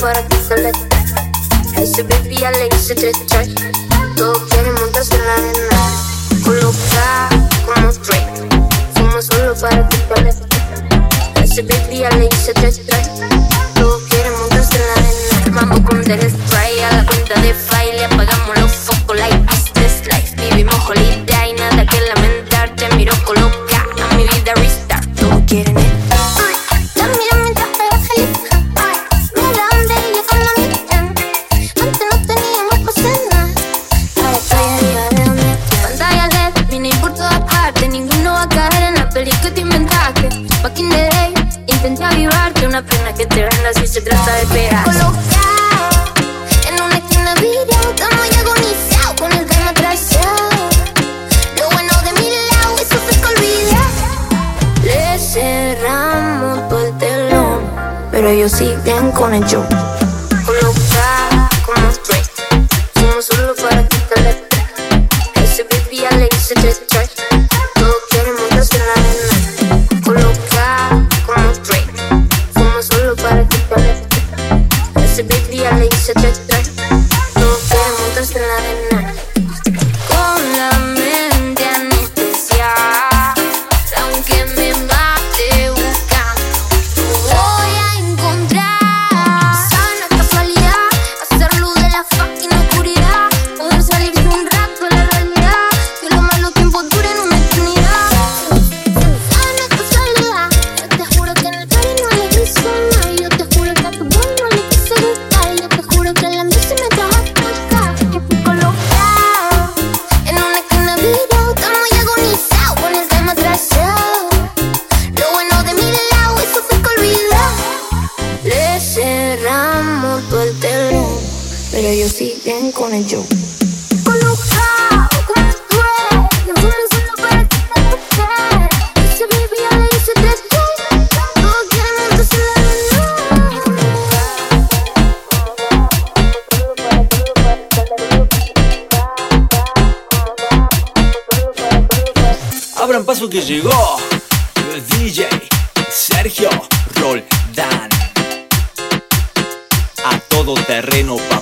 para que se le Ese baby ya le hice tres tries. Todos quieren montarse en la arena. Coloca como Drake. Fumo solo para que se le Ese baby ya le hice tres tries. Todos quieren montarse en la arena. Vamos con del peli que te inventaste. Back in the day, intenté avivarte una pena que te venda si se trata de pegar. Colocado en una esquina virado. Estamos ya agonizados con el tema atrasado. Lo bueno de mi lado, eso fue que olvidé. Le cerramos todo el telón, pero ellos siguen con el show. Colocada como straight, somos solo para que te le Ese baby ya le hice tres ya pero ellos siguen con el yo Abran paso que llegó el DJ Sergio Roldán. A todo terreno, papá.